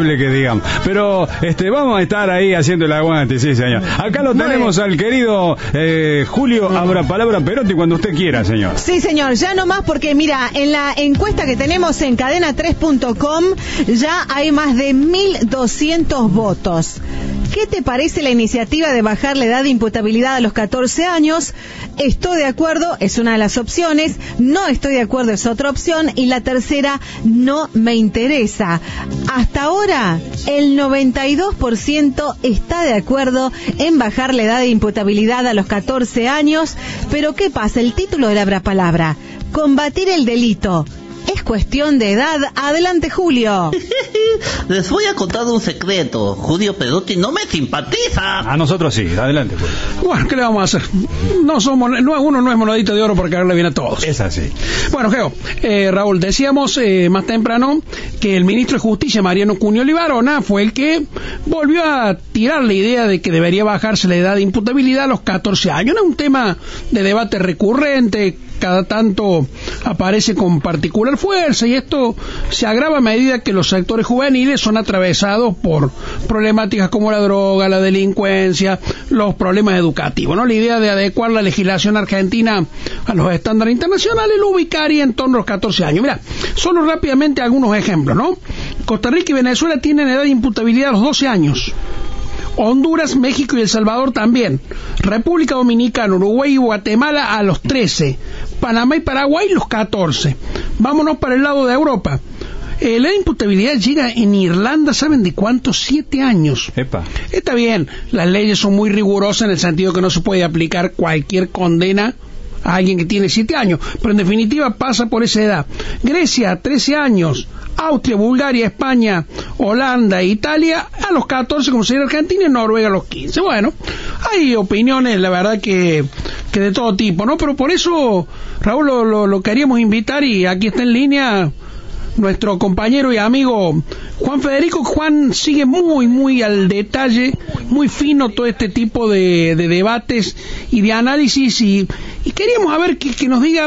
que digamos. Pero este vamos a estar ahí haciendo el aguante, sí, señor. Acá lo tenemos al querido eh, Julio Abra Palabra Perotti cuando usted quiera, señor. Sí, señor, ya no más porque mira, en la encuesta que tenemos en cadena3.com ya hay más de 1.200 votos. ¿Qué te parece la iniciativa de bajar la edad de imputabilidad a los 14 años? Estoy de acuerdo, es una de las opciones. No estoy de acuerdo, es otra opción. Y la tercera, no me interesa. Hasta ahora, el 92% está de acuerdo en bajar la edad de imputabilidad a los 14 años. Pero ¿qué pasa? El título de la palabra, combatir el delito es cuestión de edad. Adelante, Julio. Les voy a contar un secreto. Julio Perotti no me simpatiza. A nosotros sí. Adelante, Julio. Bueno, ¿qué le vamos a hacer? No somos, no, uno no es monedito de oro porque le viene a todos. Es así. Bueno, Geo, eh, Raúl, decíamos eh, más temprano que el ministro de Justicia, Mariano Cuño Libarona, fue el que volvió a tirar la idea de que debería bajarse la edad de imputabilidad a los 14 años. No es un tema de debate recurrente cada tanto aparece con particular fuerza y esto se agrava a medida que los sectores juveniles son atravesados por problemáticas como la droga, la delincuencia, los problemas educativos. ¿no? La idea de adecuar la legislación argentina a los estándares internacionales lo ubicaría en torno a los 14 años. Mira, solo rápidamente algunos ejemplos, ¿no? Costa Rica y Venezuela tienen edad de imputabilidad a los 12 años. Honduras, México y El Salvador también. República Dominicana, Uruguay y Guatemala a los 13. Panamá y Paraguay los 14. Vámonos para el lado de Europa. Eh, la imputabilidad llega en Irlanda, ¿saben de cuántos? Siete años. Está bien, las leyes son muy rigurosas en el sentido que no se puede aplicar cualquier condena a alguien que tiene siete años, pero en definitiva pasa por esa edad. Grecia, 13 años. Austria, Bulgaria, España, Holanda e Italia a los 14, como sería Argentina, y Noruega a los 15. Bueno, hay opiniones, la verdad, que, que de todo tipo, ¿no? Pero por eso, Raúl, lo, lo queríamos invitar y aquí está en línea nuestro compañero y amigo Juan Federico. Juan sigue muy, muy al detalle, muy fino todo este tipo de, debates y de análisis y, queríamos a ver que, que nos diga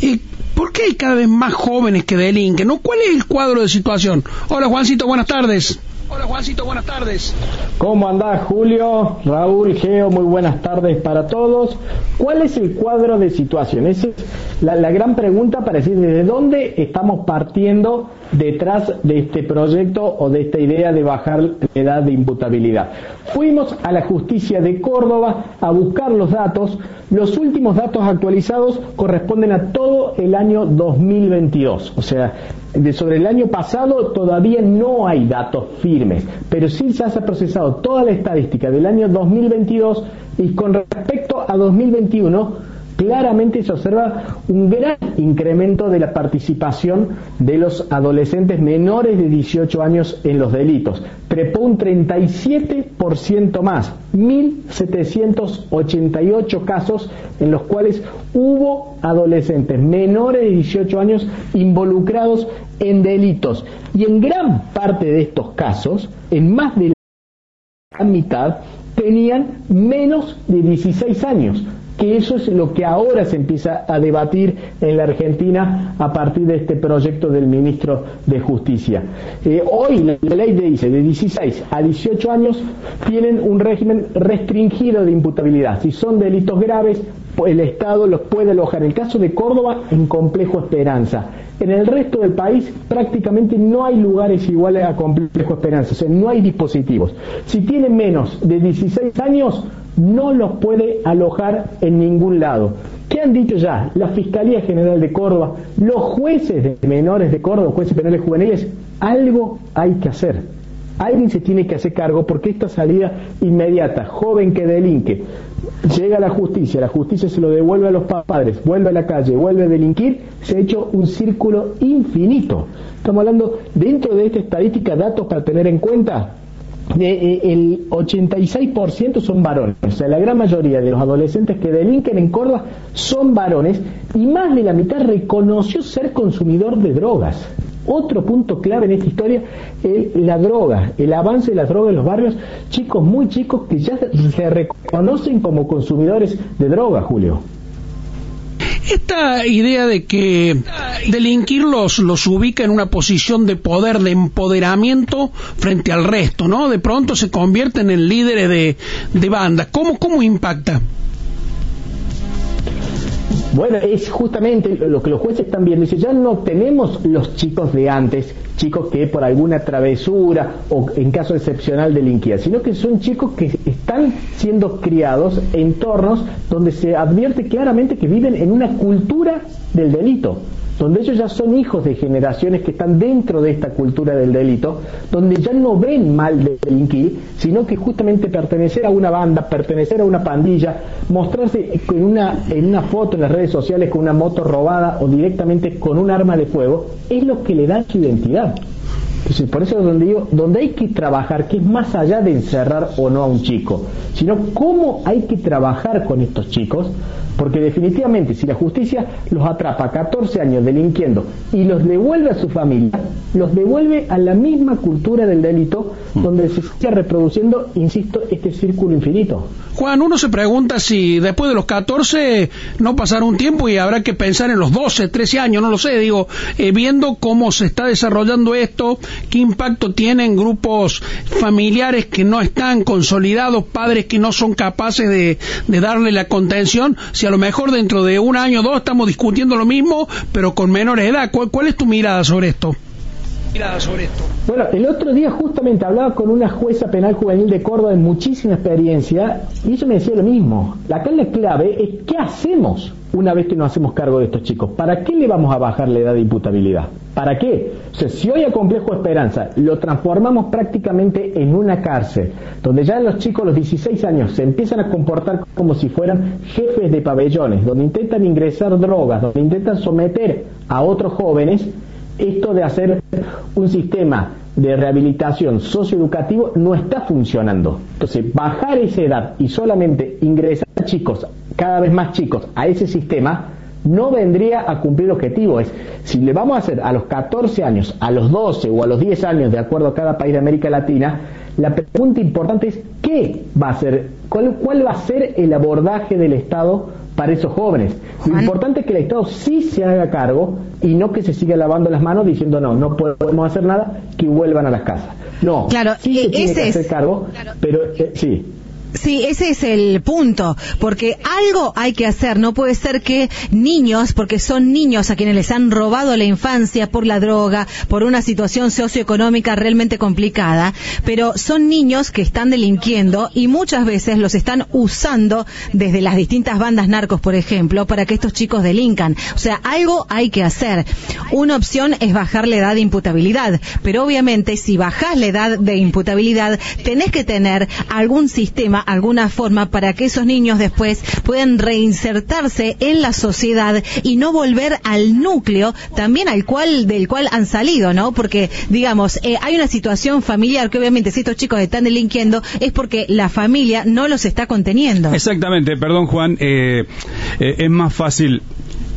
eh, ¿Por qué hay cada vez más jóvenes que delinquen? ¿no? ¿Cuál es el cuadro de situación? Hola Juancito, buenas tardes. Hola Juancito, buenas tardes. ¿Cómo andás Julio? Raúl, Geo, muy buenas tardes para todos. ¿Cuál es el cuadro de situación? Esa es la, la gran pregunta para decir desde dónde estamos partiendo detrás de este proyecto o de esta idea de bajar la edad de imputabilidad. Fuimos a la justicia de Córdoba a buscar los datos. Los últimos datos actualizados corresponden a todo el año 2022. O sea, de sobre el año pasado todavía no hay datos firmes, pero sí se ha procesado toda la estadística del año 2022 y con respecto a 2021 claramente se observa un gran incremento de la participación de los adolescentes menores de 18 años en los delitos. Trepó un 37% más, 1.788 casos en los cuales hubo adolescentes menores de 18 años involucrados en delitos. Y en gran parte de estos casos, en más de la mitad, tenían menos de 16 años que eso es lo que ahora se empieza a debatir en la Argentina a partir de este proyecto del ministro de Justicia. Eh, hoy la ley dice de 16 a 18 años tienen un régimen restringido de imputabilidad. Si son delitos graves, el Estado los puede alojar. En el caso de Córdoba, en Complejo Esperanza. En el resto del país prácticamente no hay lugares iguales a Complejo Esperanza, o sea, no hay dispositivos. Si tienen menos de 16 años, no los puede alojar en ningún lado. ¿Qué han dicho ya? La Fiscalía General de Córdoba, los jueces de menores de Córdoba, jueces penales juveniles, algo hay que hacer. Alguien se tiene que hacer cargo porque esta salida inmediata, joven que delinque, llega a la justicia, la justicia se lo devuelve a los padres, vuelve a la calle, vuelve a delinquir, se ha hecho un círculo infinito. Estamos hablando dentro de esta estadística, datos para tener en cuenta, eh, el 86% son varones. O sea, la gran mayoría de los adolescentes que delinquen en Córdoba son varones y más de la mitad reconoció ser consumidor de drogas. Otro punto clave en esta historia es la droga, el avance de la droga en los barrios, chicos muy chicos que ya se reconocen como consumidores de droga, Julio. Esta idea de que delinquir los, ubica en una posición de poder, de empoderamiento frente al resto, ¿no? De pronto se convierten en líderes de, de banda. ¿Cómo, ¿Cómo impacta? Bueno, es justamente lo que los jueces están viendo. Dice, ya no tenemos los chicos de antes, chicos que por alguna travesura o en caso excepcional delinquían, sino que son chicos que están siendo criados en entornos donde se advierte claramente que viven en una cultura del delito donde ellos ya son hijos de generaciones que están dentro de esta cultura del delito, donde ya no ven mal de delinquir, sino que justamente pertenecer a una banda, pertenecer a una pandilla, mostrarse en una, en una foto en las redes sociales con una moto robada o directamente con un arma de fuego, es lo que le da su identidad. Por eso es donde digo, donde hay que trabajar, que es más allá de encerrar o no a un chico, sino cómo hay que trabajar con estos chicos porque definitivamente si la justicia los atrapa 14 años delinquiendo y los devuelve a su familia, los devuelve a la misma cultura del delito mm. donde se sigue reproduciendo, insisto, este círculo infinito. Juan, uno se pregunta si después de los 14 no pasará un tiempo y habrá que pensar en los 12, 13 años, no lo sé, digo, eh, viendo cómo se está desarrollando esto, qué impacto tienen grupos familiares que no están consolidados, padres que no son capaces de, darle la contención, si a lo mejor dentro de un año o dos estamos discutiendo lo mismo, pero con menor edad. ¿Cuál, es tu mirada sobre esto? Sobre esto. Bueno, el otro día justamente hablaba con una jueza penal juvenil de Córdoba de muchísima experiencia y ella me decía lo mismo. La clave es qué hacemos una vez que nos hacemos cargo de estos chicos. ¿Para qué le vamos a bajar la edad de imputabilidad? ¿Para qué? O sea, si hoy a Complejo Esperanza lo transformamos prácticamente en una cárcel, donde ya los chicos a los 16 años se empiezan a comportar como si fueran jefes de pabellones, donde intentan ingresar drogas, donde intentan someter a otros jóvenes, esto de hacer un sistema de rehabilitación socioeducativo no está funcionando. Entonces, bajar esa edad y solamente ingresar chicos, cada vez más chicos, a ese sistema, no vendría a cumplir el objetivo. Si le vamos a hacer a los 14 años, a los 12 o a los 10 años, de acuerdo a cada país de América Latina, la pregunta importante es, ¿qué va a ser? ¿Cuál, cuál va a ser el abordaje del Estado para esos jóvenes. Lo importante es que el Estado sí se haga cargo y no que se siga lavando las manos diciendo no, no podemos hacer nada, que vuelvan a las casas. No, claro, sí se e- tiene que hacer cargo, pero eh, sí. Sí, ese es el punto, porque algo hay que hacer. No puede ser que niños, porque son niños a quienes les han robado la infancia por la droga, por una situación socioeconómica realmente complicada, pero son niños que están delinquiendo y muchas veces los están usando desde las distintas bandas narcos, por ejemplo, para que estos chicos delincan. O sea, algo hay que hacer. Una opción es bajar la edad de imputabilidad, pero obviamente si bajás la edad de imputabilidad, tenés que tener algún sistema alguna forma para que esos niños después puedan reinsertarse en la sociedad y no volver al núcleo también al cual del cual han salido, ¿no? Porque digamos, eh, hay una situación familiar que obviamente si estos chicos están delinquiendo es porque la familia no los está conteniendo. Exactamente, perdón Juan, eh, eh, es más fácil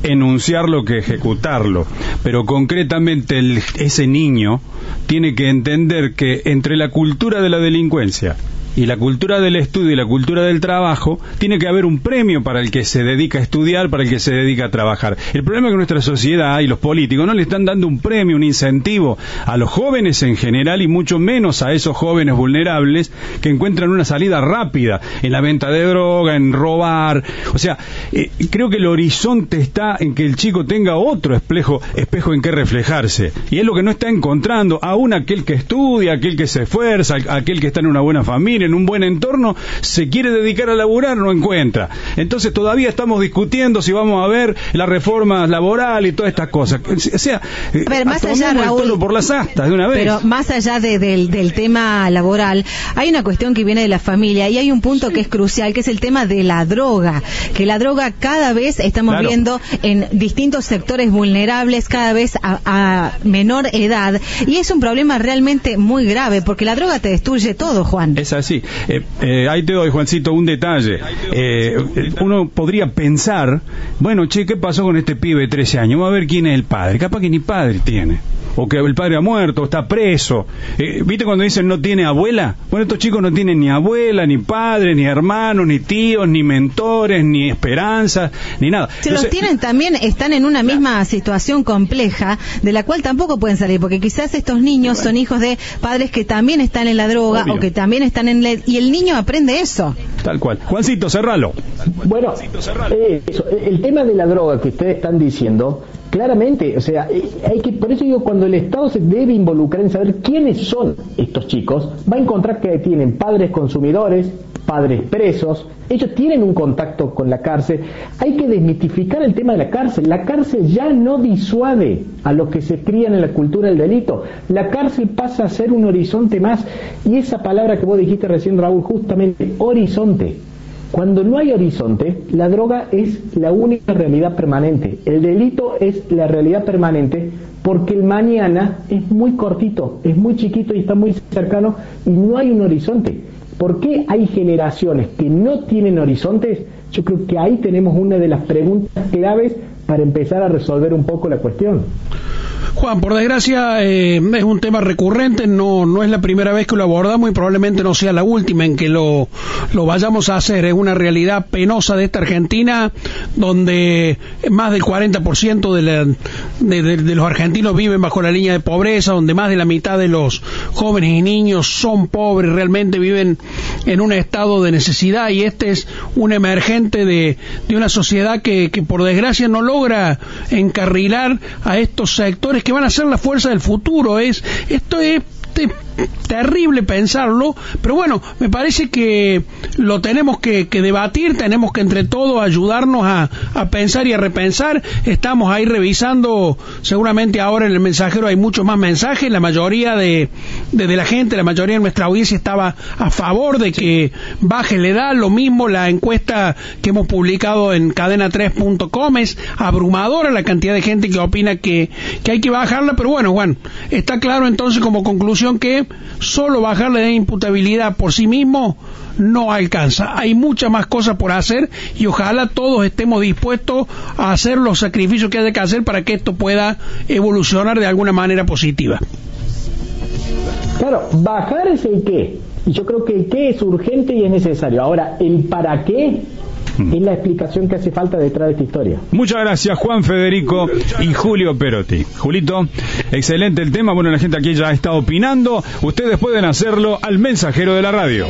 enunciarlo que ejecutarlo, pero concretamente ese niño tiene que entender que entre la cultura de la delincuencia y la cultura del estudio y la cultura del trabajo, tiene que haber un premio para el que se dedica a estudiar, para el que se dedica a trabajar. El problema es que nuestra sociedad y los políticos no le están dando un premio, un incentivo a los jóvenes en general y mucho menos a esos jóvenes vulnerables que encuentran una salida rápida en la venta de droga, en robar. O sea, eh, creo que el horizonte está en que el chico tenga otro espejo, espejo en que reflejarse. Y es lo que no está encontrando aún aquel que estudia, aquel que se esfuerza, aquel que está en una buena familia en un buen entorno, se quiere dedicar a laburar, no encuentra. Entonces todavía estamos discutiendo si vamos a ver la reforma laboral y todas estas cosas. O sea, eh, a ver, más allá, por las astas de una vez. Pero más allá del, tema laboral, hay una cuestión que viene de la familia y hay un punto que es crucial, que es el tema de la droga. Que la droga cada vez estamos viendo en distintos sectores vulnerables, cada vez a, menor edad. Y es un problema realmente muy grave, porque la droga te destruye todo, Juan. Es así. Eh, eh, ahí te doy, Juancito, un detalle. Eh, uno podría pensar, bueno, che, ¿qué pasó con este pibe de 13 años? Vamos a ver quién es el padre. Capaz que ni padre tiene. O que el padre ha muerto, o está preso. Eh, ¿Viste cuando dicen no tiene abuela? Bueno, estos chicos no tienen ni abuela, ni padre, ni hermanos, ni tíos, ni mentores, ni esperanzas, ni nada. Si los tienen también, están en una misma situación compleja, de la cual tampoco pueden salir, porque quizás estos niños son hijos de padres que también están en la droga Obvio. o que también están en la... Y el niño aprende eso. Tal cual. Juancito, cerralo. Bueno, eh, eso, el tema de la droga que ustedes están diciendo, claramente, o sea, eh, hay que, por eso digo, cuando el Estado se debe involucrar en saber quiénes son estos chicos, va a encontrar que tienen padres consumidores, padres presos, ellos tienen un contacto con la cárcel. Hay que desmitificar el tema de la cárcel. La cárcel ya no disuade a los que se crían en la cultura del delito. La cárcel pasa a ser un horizonte más. Y esa palabra que vos dijiste recién, Raúl, justamente, horizonte. Cuando no hay horizonte, la droga es la única realidad permanente. El delito es la realidad permanente porque el mañana es muy cortito, es muy chiquito y está muy cercano y no hay un horizonte. ¿Por qué hay generaciones que no tienen horizontes? Yo creo que ahí tenemos una de las preguntas claves para empezar a resolver un poco la cuestión. Juan, por desgracia eh, es un tema recurrente, no, no es la primera vez que lo abordamos y probablemente no sea la última en que lo, lo vayamos a hacer. Es una realidad penosa de esta Argentina donde más del 40% de, la, de, los argentinos viven bajo la línea de pobreza, donde más de la mitad de los jóvenes y niños son pobres, realmente viven en un estado de necesidad y este es un emergente de, de una sociedad que, que por desgracia no logra encarrilar a estos sectores que van a ser la fuerza del futuro. Es, esto es te- terrible pensarlo, pero bueno, me parece que lo tenemos que, debatir, tenemos que entre todos ayudarnos a, pensar y a repensar. Estamos ahí revisando, seguramente ahora en el mensajero hay muchos más mensajes, la mayoría de la gente, la mayoría de nuestra audiencia estaba a favor de que baje la edad, lo mismo la encuesta que hemos publicado en cadena3.com es abrumadora la cantidad de gente que opina que, que hay que bajarla, pero bueno, Juan, está claro entonces como conclusión que solo bajar la imputabilidad por sí mismo no alcanza. Hay muchas más cosas por hacer y ojalá todos estemos dispuestos a hacer los sacrificios que haya que hacer para que esto pueda evolucionar de alguna manera positiva. Claro, bajar es el qué. Y yo creo que el qué es urgente y es necesario. Ahora, el para qué es la explicación que hace falta detrás de esta historia. Muchas gracias Juan Federico y Julio Perotti. Julito, excelente el tema. Bueno, la gente aquí ya está opinando. Ustedes pueden hacerlo al mensajero de la radio.